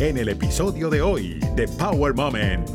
en el episodio de hoy de Power Moment.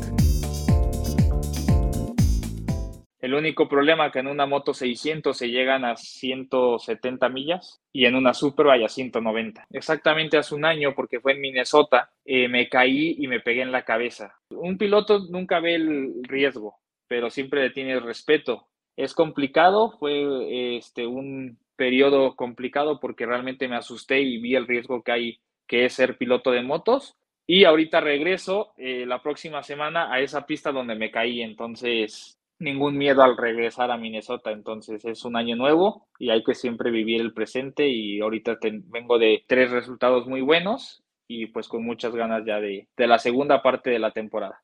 El único problema que en una moto 600 se llegan a 170 millas y en una Superbike a 190. Exactamente hace un año, porque fue en Minnesota, eh, me caí y me pegué en la cabeza. Un piloto nunca ve el riesgo, pero siempre le tiene respeto. Es complicado, fue este, un periodo complicado porque realmente me asusté y vi el riesgo que hay, que es ser piloto de motos. Y ahorita regreso eh, la próxima semana a esa pista donde me caí, entonces ningún miedo al regresar a Minnesota, entonces es un año nuevo y hay que siempre vivir el presente y ahorita vengo de tres resultados muy buenos y pues con muchas ganas ya de, de la segunda parte de la temporada.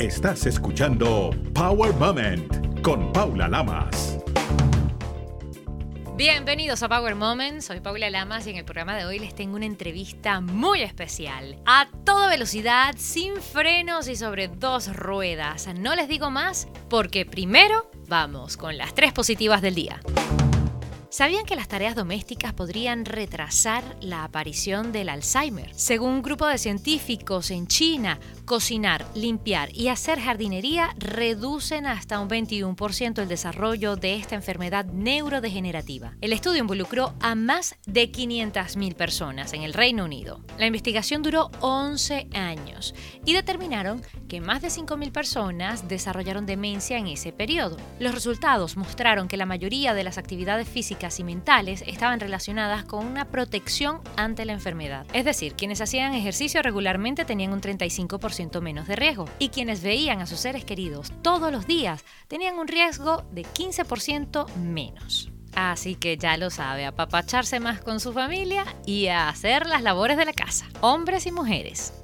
Estás escuchando Power Moment con Paula Lamas. Bienvenidos a Power Moments, soy Paula Lamas y en el programa de hoy les tengo una entrevista muy especial. A toda velocidad, sin frenos y sobre dos ruedas. No les digo más porque primero vamos con las tres positivas del día. ¿Sabían que las tareas domésticas podrían retrasar la aparición del Alzheimer? Según un grupo de científicos en China, cocinar, limpiar y hacer jardinería reducen hasta un 21% el desarrollo de esta enfermedad neurodegenerativa. El estudio involucró a más de 500.000 personas en el Reino Unido. La investigación duró 11 años y determinaron que más de 5.000 personas desarrollaron demencia en ese periodo. Los resultados mostraron que la mayoría de las actividades físicas y mentales estaban relacionadas con una protección ante la enfermedad. Es decir, quienes hacían ejercicio regularmente tenían un 35% menos de riesgo y quienes veían a sus seres queridos todos los días tenían un riesgo de 15% menos. Así que ya lo sabe, apapacharse más con su familia y a hacer las labores de la casa, hombres y mujeres.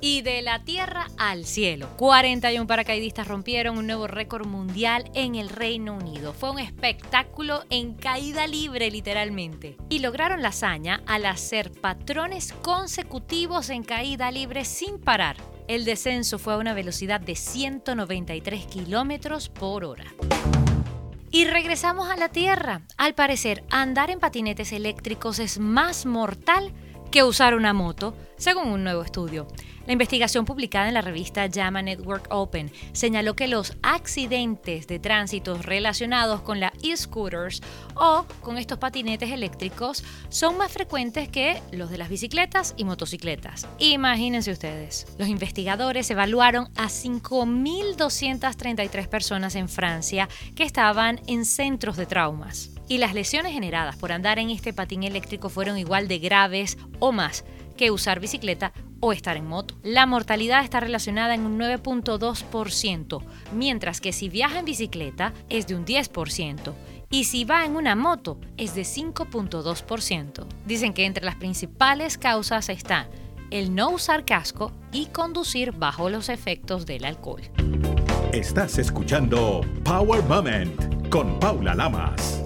Y de la tierra al cielo, 41 paracaidistas rompieron un nuevo récord mundial en el Reino Unido. Fue un espectáculo en caída libre literalmente. Y lograron la hazaña al hacer patrones consecutivos en caída libre sin parar. El descenso fue a una velocidad de 193 kilómetros por hora. Y regresamos a la Tierra. Al parecer, andar en patinetes eléctricos es más mortal usar una moto, según un nuevo estudio. La investigación publicada en la revista JAMA Network Open señaló que los accidentes de tránsito relacionados con la e-scooters o con estos patinetes eléctricos son más frecuentes que los de las bicicletas y motocicletas. Imagínense ustedes. Los investigadores evaluaron a 5.233 personas en Francia que estaban en centros de traumas. Y las lesiones generadas por andar en este patín eléctrico fueron igual de graves o más que usar bicicleta o estar en moto. La mortalidad está relacionada en un 9.2%, mientras que si viaja en bicicleta es de un 10% y si va en una moto es de 5.2%. Dicen que entre las principales causas están el no usar casco y conducir bajo los efectos del alcohol. Estás escuchando Power Moment con Paula Lamas.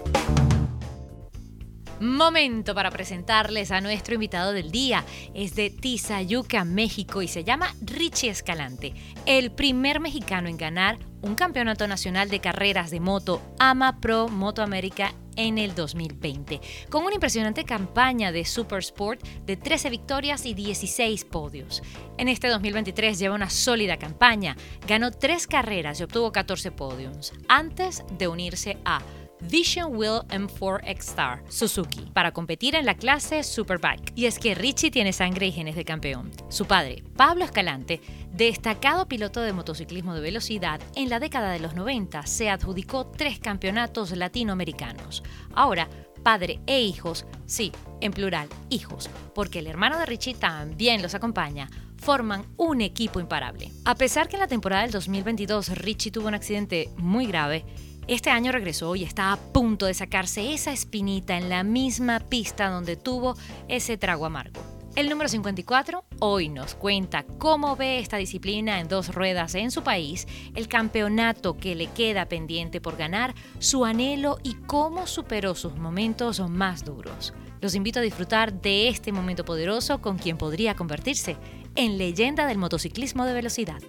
Momento para presentarles a nuestro invitado del día. Es de Tizayuca, México y se llama Richie Escalante, el primer mexicano en ganar un campeonato nacional de carreras de moto AMA Pro Moto América en el 2020, con una impresionante campaña de Super Sport de 13 victorias y 16 podios. En este 2023 lleva una sólida campaña, ganó 3 carreras y obtuvo 14 podios, antes de unirse a Vision Wheel M4 X-Star Suzuki para competir en la clase Superbike. Y es que Richie tiene sangre y genes de campeón. Su padre, Pablo Escalante, destacado piloto de motociclismo de velocidad, en la década de los 90 se adjudicó tres campeonatos latinoamericanos. Ahora, padre e hijos, sí, en plural, hijos, porque el hermano de Richie también los acompaña, forman un equipo imparable. A pesar que en la temporada del 2022 Richie tuvo un accidente muy grave, este año regresó y está a punto de sacarse esa espinita en la misma pista donde tuvo ese trago amargo. El número 54 hoy nos cuenta cómo ve esta disciplina en dos ruedas en su país, el campeonato que le queda pendiente por ganar, su anhelo y cómo superó sus momentos más duros. Los invito a disfrutar de este momento poderoso con quien podría convertirse en leyenda del motociclismo de velocidad.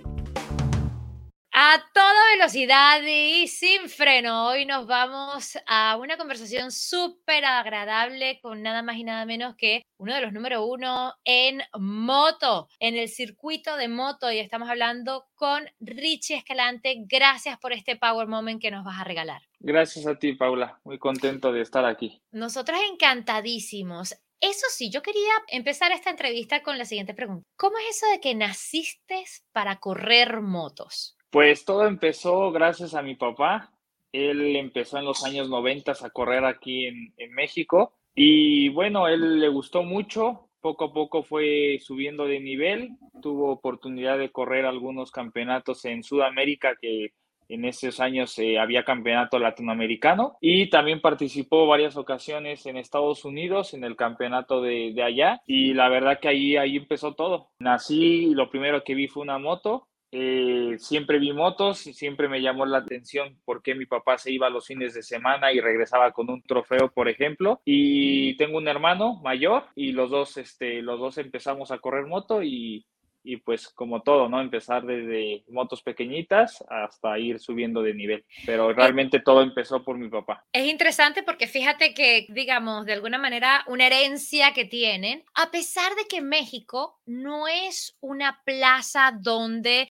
A toda velocidad y sin freno. Hoy nos vamos a una conversación súper agradable con nada más y nada menos que uno de los número uno en moto, en el circuito de moto. Y estamos hablando con Richie Escalante. Gracias por este Power Moment que nos vas a regalar. Gracias a ti, Paula. Muy contento de estar aquí. Nosotros encantadísimos. Eso sí, yo quería empezar esta entrevista con la siguiente pregunta. ¿Cómo es eso de que naciste para correr motos? Pues todo empezó gracias a mi papá. Él empezó en los años 90 a correr aquí en, México y bueno, él le gustó mucho. Poco a poco fue subiendo de nivel. Tuvo oportunidad de correr algunos campeonatos en Sudamérica que en esos años eh, había campeonato latinoamericano y también participó varias ocasiones en Estados Unidos en el campeonato de, de, allá y la verdad que ahí, ahí empezó todo. Nací y lo primero que vi fue una moto. Eh, siempre vi motos y siempre me llamó la atención porque mi papá se iba los fines de semana y regresaba con un trofeo, por ejemplo. Y tengo un hermano mayor y los dos, este, los dos empezamos a correr moto y y pues como todo, ¿no? Empezar desde motos pequeñitas hasta ir subiendo de nivel. Pero realmente todo empezó por mi papá. Es interesante porque fíjate que, digamos, de alguna manera, una herencia que tienen, a pesar de que México no es una plaza donde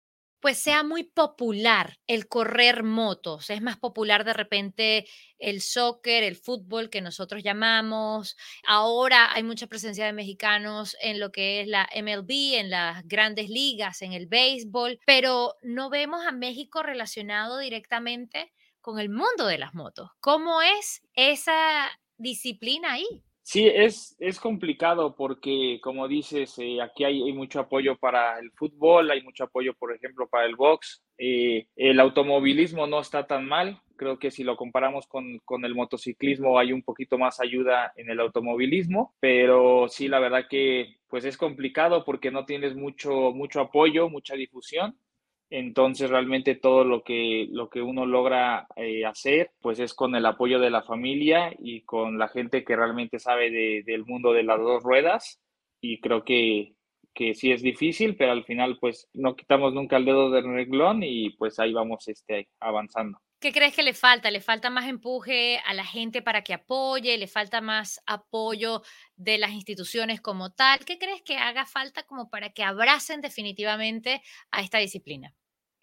pues sea muy popular el correr motos. Es más popular de repente el soccer, el fútbol que nosotros llamamos. Ahora hay mucha presencia de mexicanos en lo que es la MLB, en las grandes ligas, en el béisbol, pero no vemos a México relacionado directamente con el mundo de las motos. ¿Cómo es esa disciplina ahí? Sí, es, es complicado porque, como dices, eh, aquí hay, mucho apoyo para el fútbol, hay mucho apoyo, por ejemplo, para el box. Eh, el automovilismo no está tan mal. Creo que si lo comparamos con, con, el motociclismo hay un poquito más ayuda en el automovilismo, pero sí, la verdad que pues es complicado porque no tienes mucho, mucho apoyo, mucha difusión. Entonces realmente todo lo que, lo que uno logra eh, hacer pues es con el apoyo de la familia y con la gente que realmente sabe de, del mundo de las dos ruedas y creo que, que sí es difícil, pero al final pues no quitamos nunca el dedo del reglón y pues ahí vamos este, avanzando. ¿Qué crees que le falta? ¿Le falta más empuje a la gente para que apoye? ¿Le falta más apoyo de las instituciones como tal? ¿Qué crees que haga falta como para que abracen definitivamente a esta disciplina?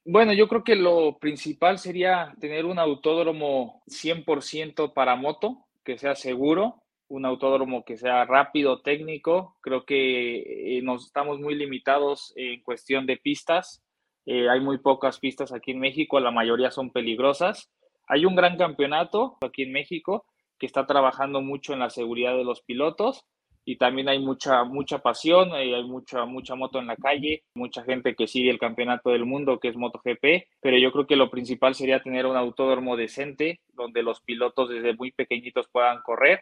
Bueno, yo creo que lo principal sería tener un autódromo 100% para moto, que sea seguro, un autódromo que sea rápido, técnico. Creo que eh, nos estamos muy limitados en cuestión de pistas. Eh, hay muy pocas pistas aquí en México, la mayoría son peligrosas. Hay un gran campeonato aquí en México que está trabajando mucho en la seguridad de los pilotos y también hay mucha mucha pasión, eh, hay mucha mucha moto en la calle, mucha gente que sigue el campeonato del mundo que es MotoGP, pero yo creo que lo principal sería tener un autódromo decente donde los pilotos desde muy pequeñitos puedan correr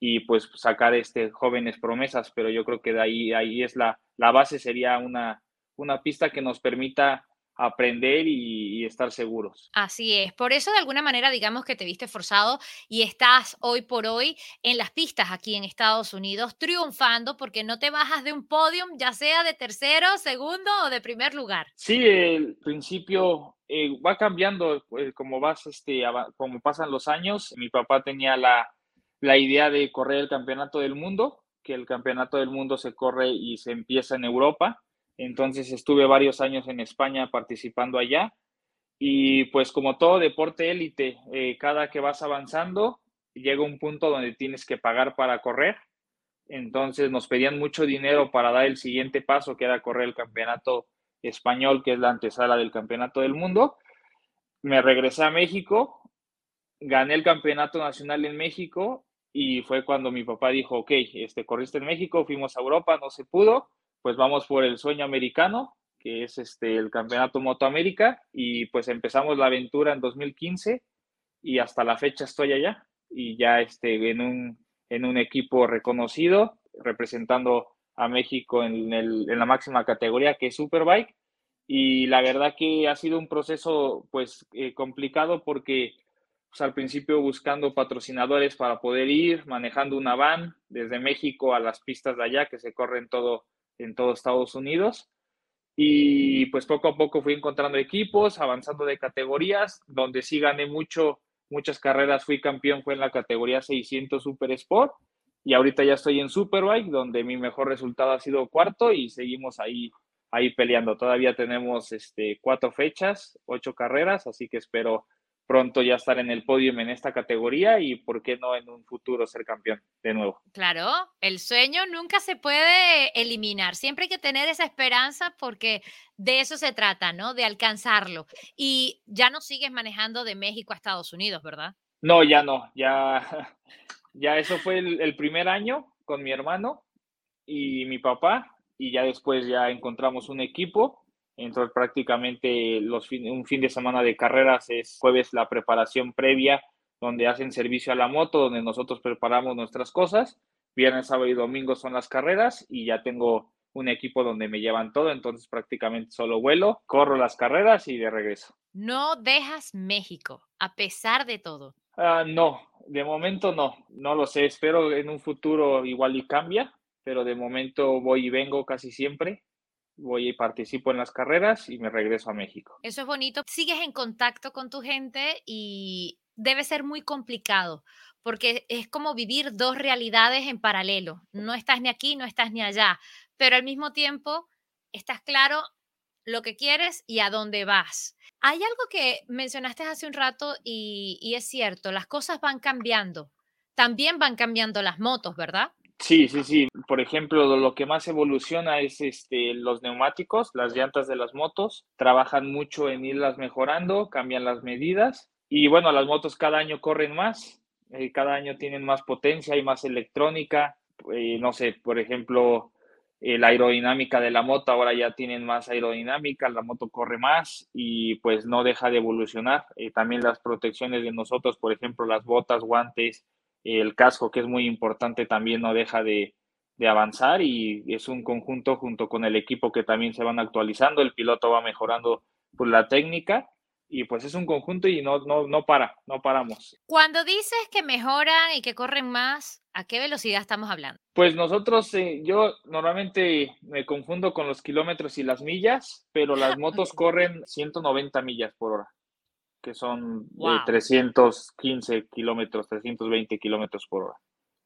y pues sacar este jóvenes promesas, pero yo creo que de ahí ahí es la la base sería una una pista que nos permita aprender y, y, estar seguros. Así es. Por eso de alguna manera digamos que te viste forzado y estás hoy por hoy en las pistas aquí en Estados Unidos triunfando porque no te bajas de un podium, ya sea de tercero, segundo o de primer lugar. Sí, el principio eh, va cambiando eh, como vas, este, como pasan los años. Mi papá tenía la, la idea de correr el campeonato del mundo, que el campeonato del mundo se corre y se empieza en Europa entonces estuve varios años en España participando allá y pues como todo deporte élite, eh, cada que vas avanzando llega un punto donde tienes que pagar para correr. Entonces nos pedían mucho dinero para dar el siguiente paso, que era correr el campeonato español, que es la antesala del campeonato del mundo. Me regresé a México, gané el campeonato nacional en México y fue cuando mi papá dijo, ok, este, corriste en México, fuimos a Europa, no se pudo, pues vamos por el sueño americano, que es este, el Campeonato Moto América, y pues empezamos la aventura en 2015 y hasta la fecha estoy allá y ya este, en, un, en un equipo reconocido, representando a México en, el, en la máxima categoría que es Superbike. Y la verdad que ha sido un proceso pues eh, complicado porque pues, al principio buscando patrocinadores para poder ir, manejando una van desde México a las pistas de allá que se corren todo en todo Estados Unidos. y pues poco a poco fui encontrando equipos, avanzando de categorías, donde sí gané mucho, muchas carreras, fui campeón, fue en la categoría 600 Super Sport y ahorita ya estoy en Superbike, donde mi mejor resultado ha sido cuarto y seguimos ahí, ahí peleando. Todavía tenemos este, cuatro fechas, ocho carreras, así que espero pronto ya estar en el podio en esta categoría y por qué no en un futuro ser campeón de nuevo. Claro, el sueño nunca se puede eliminar, siempre hay que tener esa esperanza porque de eso se trata, ¿no? De alcanzarlo. Y ya no sigues manejando de México a Estados Unidos, ¿verdad? No, ya no, ya, ya eso fue el, primer año con mi hermano y mi papá y ya después ya encontramos un equipo entonces prácticamente los un fin de semana de carreras es jueves la preparación previa, donde hacen servicio a la moto, donde nosotros preparamos nuestras cosas. Viernes, sábado y domingo son las carreras y ya tengo un equipo donde me llevan todo, entonces prácticamente solo vuelo, corro las carreras y de regreso. No dejas México, a pesar de todo. Ah, no, de momento no, no lo sé, espero en un futuro igual y cambia, pero de momento voy y vengo casi siempre voy y participo en las carreras y me regreso a México. Eso es bonito. Sigues en contacto con tu gente y debe ser muy complicado porque es como vivir dos realidades en paralelo. No estás ni aquí, no estás ni allá, pero al mismo tiempo estás claro lo que quieres y a dónde vas. Hay algo que mencionaste hace un rato y, y es cierto, las cosas van cambiando. También van cambiando las motos, ¿verdad? Sí, sí, sí. Por ejemplo, lo que más evoluciona es este, los neumáticos, las llantas de las motos. Trabajan mucho en irlas mejorando, cambian las medidas. Y bueno, las motos cada año corren más, eh, cada año tienen más potencia, hay más electrónica. Eh, no sé, por ejemplo, eh, la aerodinámica de la moto ahora ya tienen más aerodinámica, la moto corre más y pues no deja de evolucionar. también las protecciones de nosotros, por ejemplo, las botas, guantes, el casco, que es muy importante, también no deja de, avanzar y es un conjunto junto con el equipo que también se van actualizando, el piloto va mejorando por la técnica y pues es un conjunto y no, no, no para, no paramos. Cuando dices que mejoran y que corren más, ¿a qué velocidad estamos hablando? Pues nosotros, eh, yo normalmente me confundo con los kilómetros y las millas, pero las motos corren 190 millas por hora que son 315 eh, kilómetros, 320 kilómetros por hora.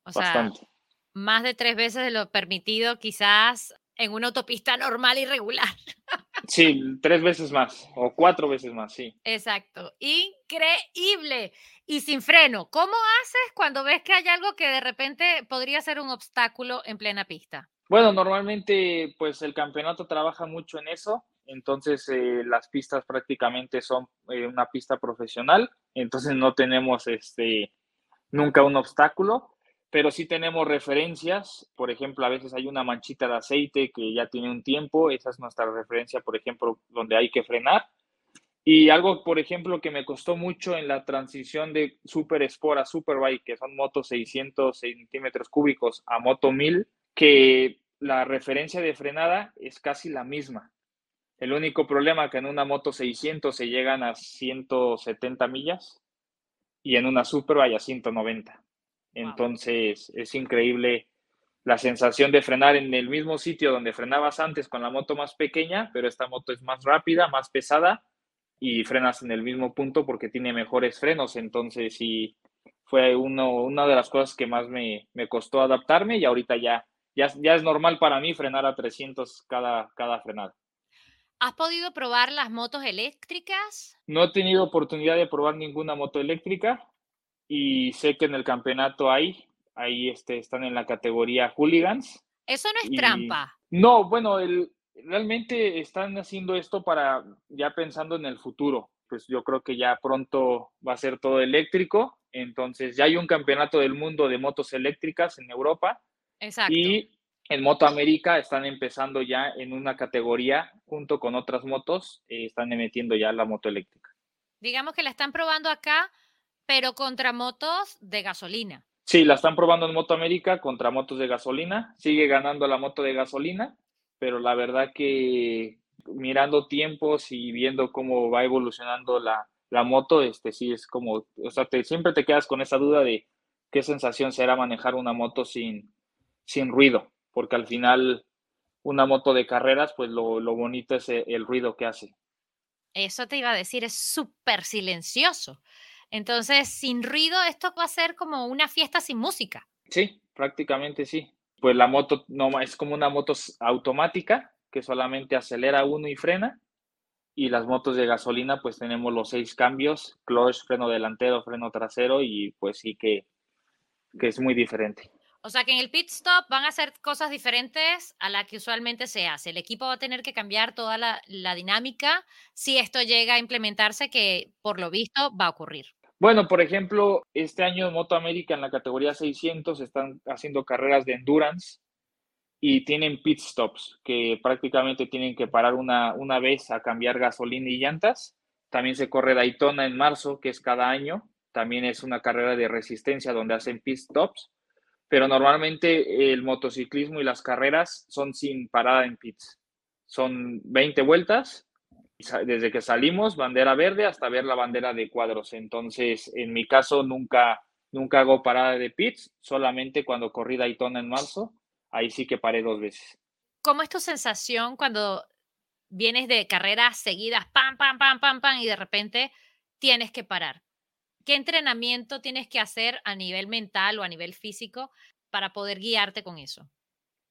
O Bastante. Sea, más de tres veces de lo permitido quizás en una autopista normal y regular. Sí, tres veces más o cuatro veces más, sí. Exacto. Increíble. Y sin freno, ¿cómo haces cuando ves que hay algo que de repente podría ser un obstáculo en plena pista? Bueno, normalmente pues el campeonato trabaja mucho en eso entonces eh, las pistas prácticamente son eh, una pista profesional, entonces no tenemos este, nunca un obstáculo, pero sí tenemos referencias, por ejemplo, a veces hay una manchita de aceite que ya tiene un tiempo, esa es nuestra referencia, por ejemplo, donde hay que frenar. Y algo, por ejemplo, que me costó mucho en la transición de Super Sport a Superbike, que son motos 600 centímetros cúbicos a moto 1000, que la referencia de frenada es casi la misma. El único problema que en una moto 600 se llegan a 170 millas y en una Super vaya a 190. Entonces es increíble la sensación de frenar en el mismo sitio donde frenabas antes con la moto más pequeña, pero esta moto es más rápida, más pesada y frenas en el mismo punto porque tiene mejores frenos. Entonces sí fue uno, una de las cosas que más me, me costó adaptarme y ahorita ya, ya, ya es normal para mí frenar a 300 cada, cada frenada. ¿Has podido probar las motos eléctricas? No he tenido oportunidad de probar ninguna moto eléctrica y sé que en el campeonato hay, ahí este, están en la categoría hooligans. Eso no es trampa. No, bueno, el, realmente están haciendo esto para ya pensando en el futuro. Pues yo creo que ya pronto va a ser todo eléctrico. Entonces ya hay un campeonato del mundo de motos eléctricas en Europa. Exacto. Y en Moto América están empezando ya en una categoría junto con otras motos, eh, están emitiendo ya la moto eléctrica. Digamos que la están probando acá, pero contra motos de gasolina. Sí, la están probando en Moto América contra motos de gasolina. Sigue ganando la moto de gasolina, pero la verdad que mirando tiempos y viendo cómo va evolucionando la, la moto, este sí es como, o sea, te, siempre te quedas con esa duda de qué sensación será manejar una moto sin, sin ruido porque al final una moto de carreras, pues lo, lo bonito es el, el ruido que hace. Eso te iba a decir, es súper silencioso. Entonces, sin ruido, esto va a ser como una fiesta sin música. Sí, prácticamente sí. Pues la moto no es como una moto automática que solamente acelera uno y frena. Y las motos de gasolina, pues tenemos los seis cambios, clutch, freno delantero, freno trasero y pues sí que, que es muy diferente. O sea que en el pit stop van a hacer cosas diferentes a la que usualmente se hace. El equipo va a tener que cambiar toda la, la, dinámica si esto llega a implementarse, que por lo visto va a ocurrir. Bueno, por ejemplo, este año en Moto América en la categoría 600 están haciendo carreras de endurance y tienen pit stops que prácticamente tienen que parar una, una vez a cambiar gasolina y llantas. También se corre Daytona en marzo, que es cada año. También es una carrera de resistencia donde hacen pit stops. Pero normalmente el motociclismo y las carreras son sin parada en pits. Son 20 vueltas desde que salimos, bandera verde hasta ver la bandera de cuadros. Entonces, en mi caso, nunca, nunca hago parada de pits, solamente cuando corrí Daytona en marzo, ahí sí que paré dos veces. ¿Cómo es tu sensación cuando vienes de carreras seguidas, pam, pam, pam, pam, pam, y de repente tienes que parar? ¿Qué entrenamiento tienes que hacer a nivel mental o a nivel físico para poder guiarte con eso?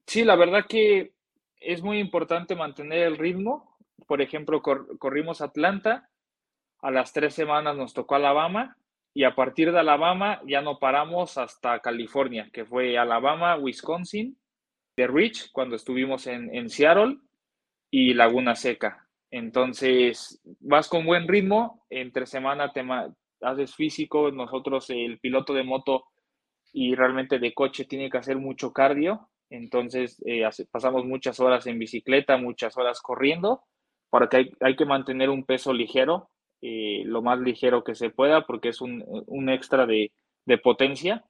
Sí, la verdad que es muy importante mantener el ritmo por ejemplo, corrimos Atlanta, a las tres semanas nos tocó Alabama y a partir de Alabama ya no paramos hasta California, que fue Alabama, Wisconsin, de Rich cuando estuvimos en, en Seattle y Laguna Seca. Entonces, vas con buen ritmo, entre semana te haces físico, nosotros el piloto de moto y realmente de coche tiene que hacer mucho cardio, entonces eh, pasamos muchas horas en bicicleta, muchas horas corriendo para que hay, que mantener un peso ligero, eh, lo más ligero que se pueda, porque es un, un extra de, de potencia.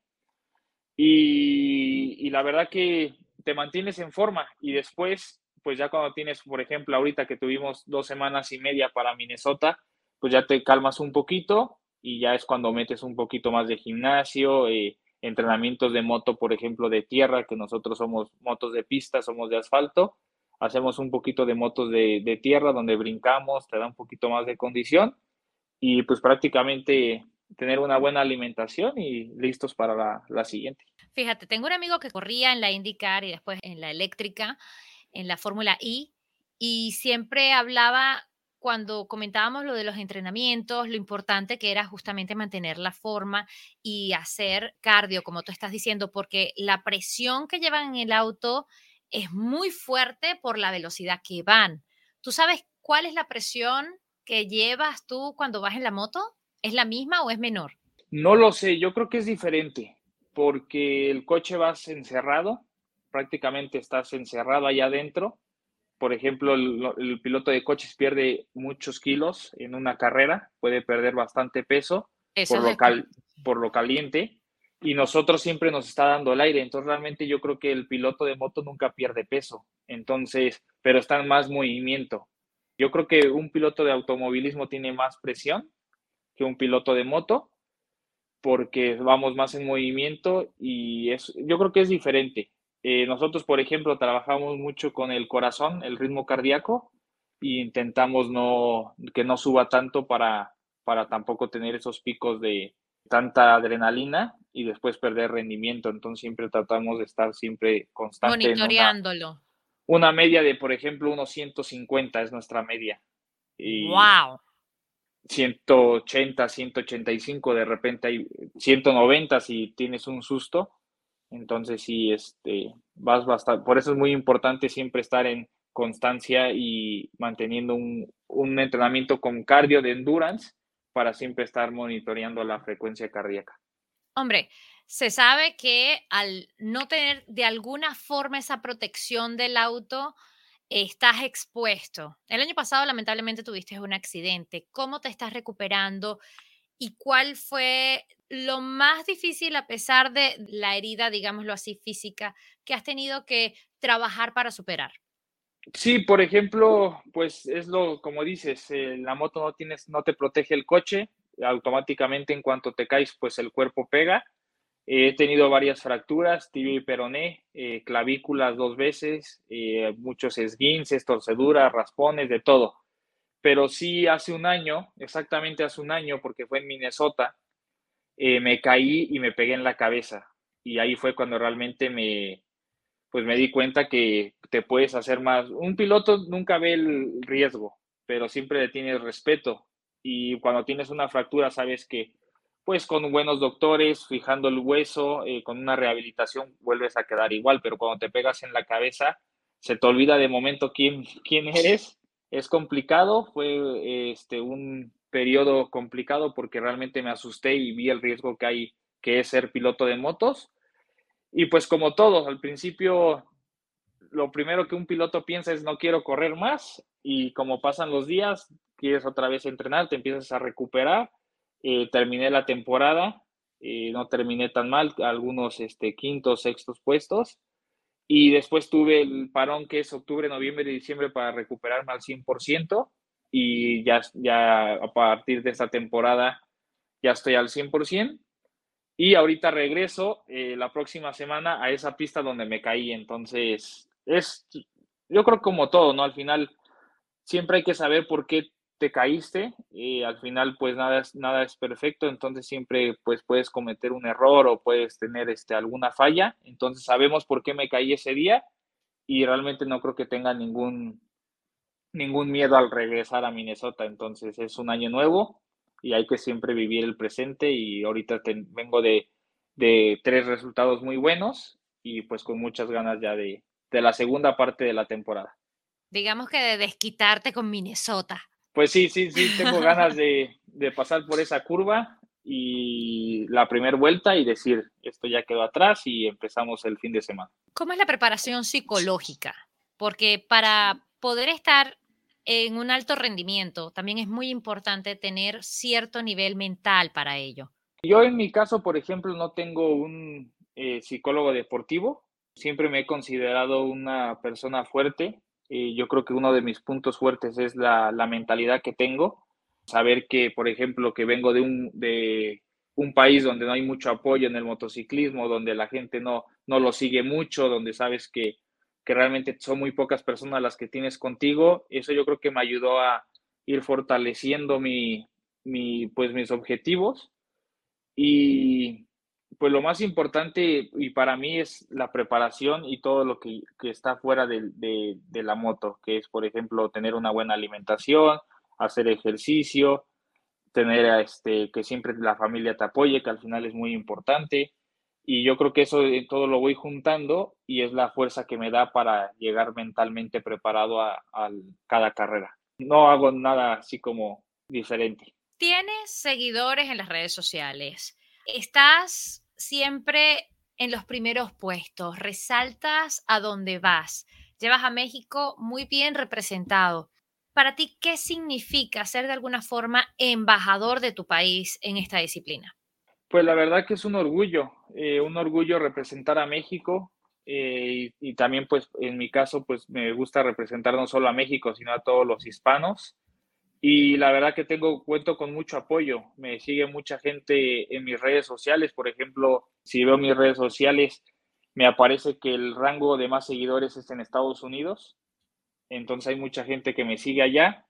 Y, y, la verdad que te mantienes en forma y después, pues ya cuando tienes, por ejemplo, ahorita que tuvimos dos semanas y media para Minnesota, pues ya te calmas un poquito y ya es cuando metes un poquito más de gimnasio, eh, entrenamientos de moto, por ejemplo, de tierra, que nosotros somos motos de pista, somos de asfalto, hacemos un poquito de motos de, tierra donde brincamos, te da un poquito más de condición y pues prácticamente tener una buena alimentación y listos para la, la, siguiente. Fíjate, tengo un amigo que corría en la IndyCar y después en la eléctrica, en la Fórmula I, y siempre hablaba cuando comentábamos lo de los entrenamientos, lo importante que era justamente mantener la forma y hacer cardio, como tú estás diciendo, porque la presión que llevan en el auto es muy fuerte por la velocidad que van. ¿Tú sabes cuál es la presión que llevas tú cuando vas en la moto? ¿Es la misma o es menor? No lo sé, yo creo que es diferente, porque el coche vas encerrado, prácticamente estás encerrado allá adentro. Por ejemplo, el, piloto de coches pierde muchos kilos en una carrera, puede perder bastante peso por, lo por lo caliente y nosotros siempre nos está dando el aire. Entonces, realmente yo creo que el piloto de moto nunca pierde peso. Entonces, pero está en más movimiento. Yo creo que un piloto de automovilismo tiene más presión que un piloto de moto porque vamos más en movimiento y es, yo creo que es diferente. Eh, nosotros, por ejemplo, trabajamos mucho con el corazón, el ritmo cardíaco, e intentamos no, que no suba tanto para, para tampoco tener esos picos de, tanta adrenalina y después perder rendimiento. Entonces siempre tratamos de estar siempre constante. Monitoreándolo. Una, media de, por ejemplo, unos 150 es nuestra media. Y ¡Wow! 180, 185, de repente hay 190 si tienes un susto. Entonces sí, este, vas bastante. Por eso es muy importante siempre estar en constancia y manteniendo un, un entrenamiento con cardio de endurance para siempre estar monitoreando la frecuencia cardíaca. Hombre, se sabe que al no tener de alguna forma esa protección del auto, estás expuesto. El año pasado lamentablemente tuviste un accidente. ¿Cómo te estás recuperando? ¿Y cuál fue lo más difícil a pesar de la herida, digámoslo así, física, que has tenido que trabajar para superar? Sí, por ejemplo, pues es lo, como dices, eh, la moto no tienes, no te protege el coche, automáticamente en cuanto te caes, pues el cuerpo pega He tenido varias fracturas, tibia y peroné, eh, clavículas dos veces, eh, muchos esguinces, torceduras, raspones, de todo. Pero sí hace un año, exactamente hace un año, porque fue en Minnesota, eh, me caí y me pegué en la cabeza. Y ahí fue cuando realmente me, pues me di cuenta que te puedes hacer más. Un piloto nunca ve el riesgo, pero siempre le tienes respeto. Y cuando tienes una fractura, sabes que pues con buenos doctores, fijando el hueso, eh, con una rehabilitación vuelves a quedar igual, pero cuando te pegas en la cabeza, se te olvida de momento quién, quién eres. Es complicado, fue este, un periodo complicado porque realmente me asusté y vi el riesgo que hay, que es ser piloto de motos. Y pues como todos, al principio lo primero que un piloto piensa es no quiero correr más y como pasan los días, quieres otra vez entrenar, te empiezas a recuperar eh, terminé la temporada, eh, no terminé tan mal, algunos este, quintos, sextos puestos. Y después tuve el parón que es octubre, noviembre y diciembre para recuperarme al 100%. Y ya, ya a partir de esta temporada ya estoy al 100%. Y ahorita regreso eh, la próxima semana a esa pista donde me caí. Entonces, es, yo creo como todo, ¿no? Al final, siempre hay que saber por qué te caíste y al final pues nada es, nada es perfecto, entonces siempre pues puedes cometer un error o puedes tener este, alguna falla, entonces sabemos por qué me caí ese día y realmente no creo que tenga ningún, ningún miedo al regresar a Minnesota, entonces es un año nuevo y hay que siempre vivir el presente y ahorita vengo de, de, tres resultados muy buenos y pues con muchas ganas ya de, de la segunda parte de la temporada. Digamos que de desquitarte con Minnesota. Pues sí, sí, sí, tengo ganas de, pasar por esa curva y la primera vuelta y decir, esto ya quedó atrás y empezamos el fin de semana. ¿Cómo es la preparación psicológica? Porque para poder estar en un alto rendimiento, también es muy importante tener cierto nivel mental para ello. Yo en mi caso, por ejemplo, no tengo un eh, psicólogo deportivo. Siempre me he considerado una persona fuerte, yo creo que uno de mis puntos fuertes es la, mentalidad que tengo. Saber que, por ejemplo, que vengo de un, de un país donde no hay mucho apoyo en el motociclismo, donde la gente no, no lo sigue mucho, donde sabes que, que realmente son muy pocas personas las que tienes contigo. Eso yo creo que me ayudó a ir fortaleciendo mi, mi, pues, mis objetivos. Y, pues lo más importante y para mí es la preparación y todo lo que, está fuera de, de, la moto, que es, por ejemplo, tener una buena alimentación, hacer ejercicio, tener este, que siempre la familia te apoye, que al final es muy importante. Y yo creo que eso eh, todo lo voy juntando y es la fuerza que me da para llegar mentalmente preparado a, a cada carrera. No hago nada así como diferente. Tienes seguidores en las redes sociales. Estás siempre en los primeros puestos, resaltas a dónde vas, llevas a México muy bien representado. Para ti, ¿qué significa ser de alguna forma embajador de tu país en esta disciplina? Pues la verdad que es un orgullo, eh, un orgullo representar a México eh, y, y, también pues en mi caso pues me gusta representar no solo a México sino a todos los hispanos y la verdad que tengo, cuento con mucho apoyo. Me sigue mucha gente en mis redes sociales. Por ejemplo, si veo mis redes sociales, me aparece que el rango de más seguidores es en Estados Unidos. Entonces hay mucha gente que me sigue allá.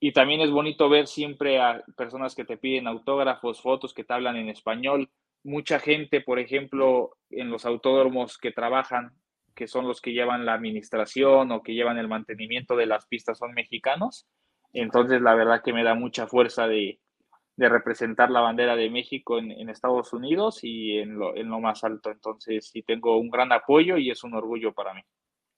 Y también es bonito ver siempre a personas que te piden autógrafos, fotos, que te hablan en español. Mucha gente, por ejemplo, en los autódromos que trabajan, que son los que llevan la administración o que llevan el mantenimiento de las pistas, son mexicanos entonces, la verdad que me da mucha fuerza de, representar la bandera de México en, Estados Unidos y en lo, en lo, más alto. Entonces, sí tengo un gran apoyo y es un orgullo para mí.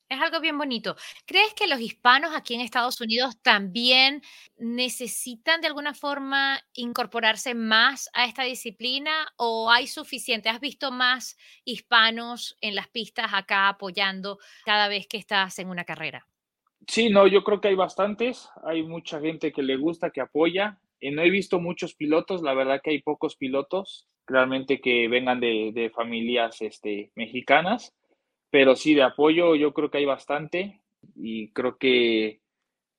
Es algo bien bonito. ¿Crees que los hispanos aquí en Estados Unidos también necesitan de alguna forma incorporarse más a esta disciplina o hay suficiente? ¿Has visto más hispanos en las pistas acá apoyando cada vez que estás en una carrera? Sí, no, yo creo que hay bastantes, hay mucha gente que le gusta, que apoya. Eh, no he visto muchos pilotos, la verdad que hay pocos pilotos realmente que vengan de, familias este, mexicanas, pero sí de apoyo yo creo que hay bastante y creo que,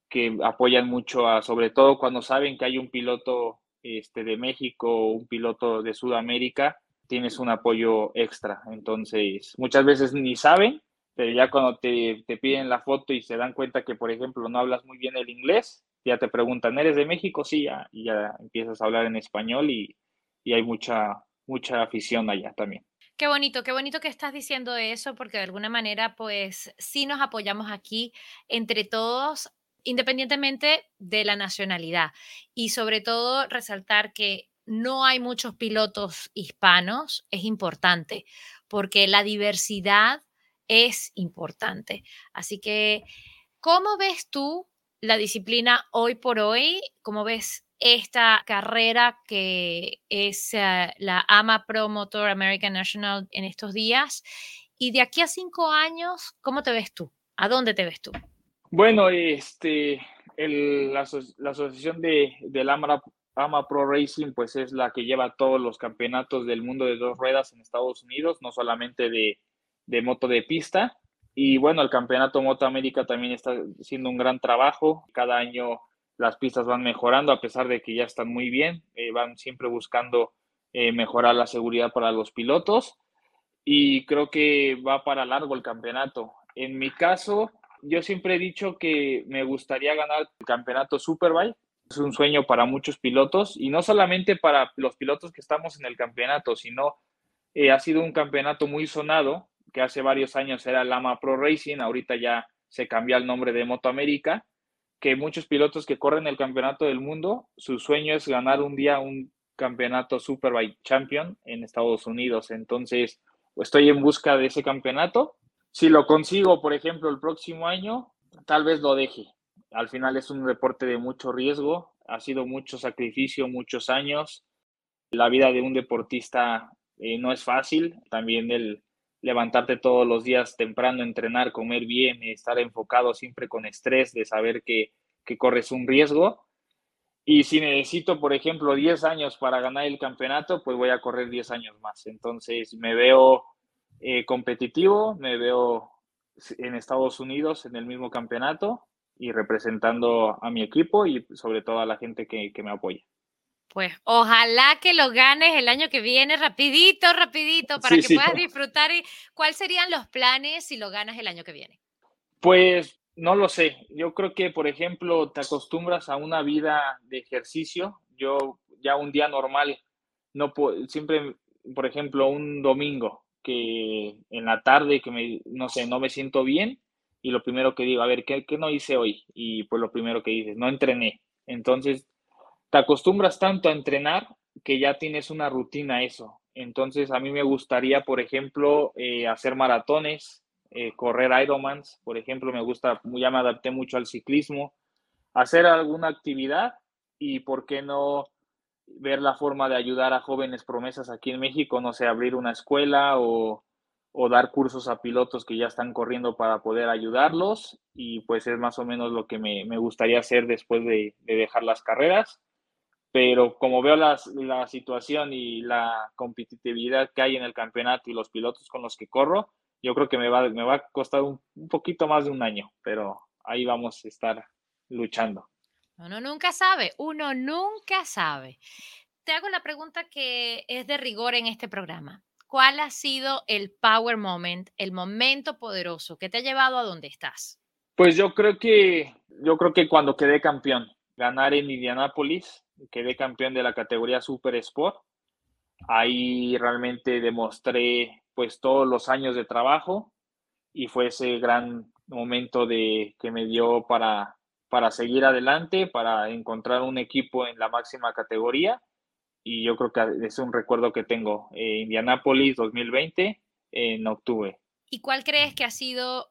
que apoyan mucho, sobre todo cuando saben que hay un piloto este, de México un piloto de Sudamérica, tienes un apoyo extra. Entonces, muchas veces ni saben, pero ya cuando te, te, piden la foto y se dan cuenta que, por ejemplo, no hablas muy bien el inglés, ya te preguntan, ¿eres de México? Sí, ya, y ya empiezas a hablar en español y, y hay mucha, mucha afición allá también. Qué bonito, qué bonito que estás diciendo eso, porque de alguna manera, pues sí nos apoyamos aquí entre todos, independientemente de la nacionalidad. Y sobre todo resaltar que no hay muchos pilotos hispanos, es importante, porque la diversidad es importante. Así que, ¿cómo ves tú la disciplina hoy por hoy? ¿Cómo ves esta carrera que es eh, la AMA Pro Motor American National en estos días? Y de aquí a cinco años, ¿cómo te ves tú? ¿A dónde te ves tú? Bueno, este, la, asociación de, del AMA, AMA Pro Racing, pues es la que lleva todos los campeonatos del mundo de dos ruedas en Estados Unidos, no solamente de, de moto de pista. Y bueno, el campeonato Moto América también está haciendo un gran trabajo. Cada año las pistas van mejorando, a pesar de que ya están muy bien. Eh, van siempre buscando eh, mejorar la seguridad para los pilotos. Y creo que va para largo el campeonato. En mi caso, yo siempre he dicho que me gustaría ganar el campeonato Superbike. Es un sueño para muchos pilotos y no solamente para los pilotos que estamos en el campeonato, sino eh, ha sido un campeonato muy sonado que hace varios años era Lama Pro Racing, ahorita ya se cambió el nombre de Moto América, que muchos pilotos que corren el campeonato del mundo, su sueño es ganar un día un campeonato Superbike Champion en Estados Unidos. Entonces, estoy en busca de ese campeonato. Si lo consigo, por ejemplo, el próximo año, tal vez lo deje. Al final es un deporte de mucho riesgo, ha sido mucho sacrificio, muchos años. La vida de un deportista eh, no es fácil, también el, levantarte todos los días temprano, entrenar, comer bien, estar enfocado siempre con estrés de saber que, corres un riesgo. Y si necesito, por ejemplo, 10 años para ganar el campeonato, pues voy a correr 10 años más. Entonces me veo eh, competitivo, me veo en Estados Unidos en el mismo campeonato y representando a mi equipo y sobre todo a la gente que, que me apoya. Pues ojalá que lo ganes el año que viene, rapidito, rapidito, para que puedas disfrutar. ¿Cuáles serían los planes si lo ganas el año que viene? Pues no lo sé. Yo creo que, por ejemplo, te acostumbras a una vida de ejercicio. Yo ya un día normal, no puedo, siempre, por ejemplo, un domingo, que en la tarde, que me, no sé, no me siento bien, y lo primero que digo, a ver, ¿qué, qué no hice hoy? Y pues lo primero que dices, no entrené. Entonces, te acostumbras tanto a entrenar que ya tienes una rutina eso. Entonces, a mí me gustaría, por ejemplo, eh, hacer maratones, eh, correr Ironmans, por ejemplo, me gusta, ya me adapté mucho al ciclismo, hacer alguna actividad y, ¿por qué no ver la forma de ayudar a jóvenes promesas aquí en México? No sé, abrir una escuela o, dar cursos a pilotos que ya están corriendo para poder ayudarlos y pues es más o menos lo que me, gustaría hacer después de dejar las carreras pero como veo la situación y la competitividad que hay en el campeonato y los pilotos con los que corro, yo creo que me va, me va a costar un, poquito más de un año, pero ahí vamos a estar luchando. Uno nunca sabe, uno nunca sabe. Te hago la pregunta que es de rigor en este programa. ¿Cuál ha sido el power moment, el momento poderoso que te ha llevado a donde estás? Pues yo creo que, yo creo que cuando quedé campeón, ganar en Indianápolis, quedé campeón de la categoría Super Sport. Ahí realmente demostré pues todos los años de trabajo y fue ese gran momento de que me dio para, para seguir adelante, para encontrar un equipo en la máxima categoría y yo creo que es un recuerdo que tengo. Eh, Indianápolis 2020 en octubre. ¿Y cuál crees que ha sido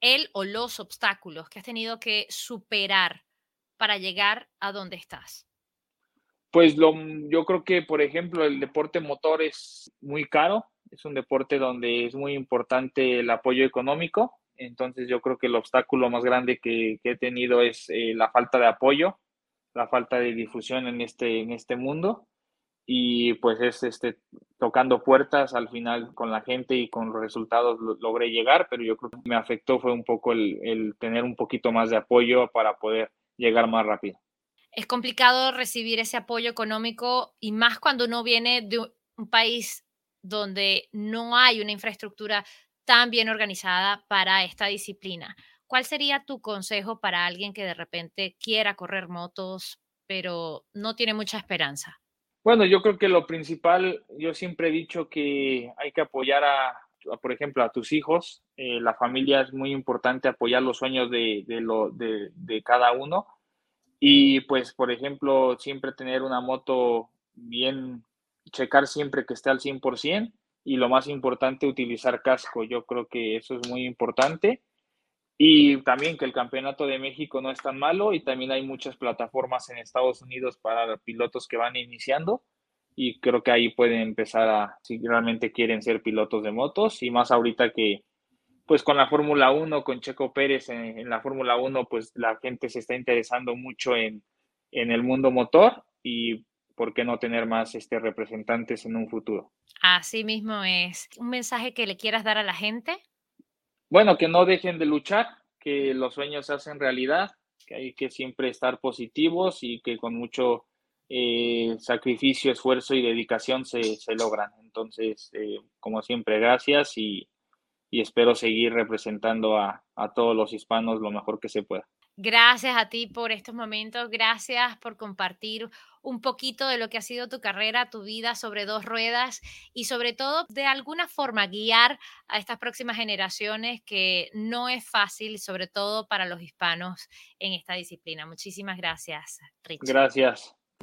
el o los obstáculos que has tenido que superar para llegar a donde estás? Pues lo, yo creo que, por ejemplo, el deporte motor es muy caro, es un deporte donde es muy importante el apoyo económico, entonces yo creo que el obstáculo más grande que, he tenido es eh, la falta de apoyo, la falta de difusión en este, en este mundo y pues es este, tocando puertas al final con la gente y con los resultados logré llegar, pero yo creo que me afectó fue un poco el, el tener un poquito más de apoyo para poder llegar más rápido es complicado recibir ese apoyo económico y más cuando uno viene de un país donde no hay una infraestructura tan bien organizada para esta disciplina. ¿Cuál sería tu consejo para alguien que de repente quiera correr motos, pero no tiene mucha esperanza? Bueno, yo creo que lo principal, yo siempre he dicho que hay que apoyar a, por ejemplo, a tus hijos. Eh, la familia es muy importante apoyar los sueños de, lo, de, de cada uno. Y pues, por ejemplo, siempre tener una moto bien, checar siempre que esté al 100% y lo más importante, utilizar casco. Yo creo que eso es muy importante. Y también que el Campeonato de México no es tan malo y también hay muchas plataformas en Estados Unidos para pilotos que van iniciando y creo que ahí pueden empezar a, si realmente quieren ser pilotos de motos y más ahorita que pues con la Fórmula 1, con Checo Pérez en, la Fórmula 1, pues la gente se está interesando mucho en, en el mundo motor y por qué no tener más este, representantes en un futuro. Así mismo es. ¿Un mensaje que le quieras dar a la gente? bueno, que no dejen de luchar, que los sueños se hacen realidad, que hay que siempre estar positivos y que con mucho eh, sacrificio, esfuerzo y dedicación se, logran. Entonces, eh, como siempre, gracias y, espero seguir representando a, a todos los hispanos lo mejor que se pueda. Gracias a ti por estos momentos, gracias por compartir un poquito de lo que ha sido tu carrera, tu vida sobre dos ruedas y sobre todo de alguna forma guiar a estas próximas generaciones que no es fácil, sobre todo para los hispanos en esta disciplina. Muchísimas gracias, Rich. Gracias.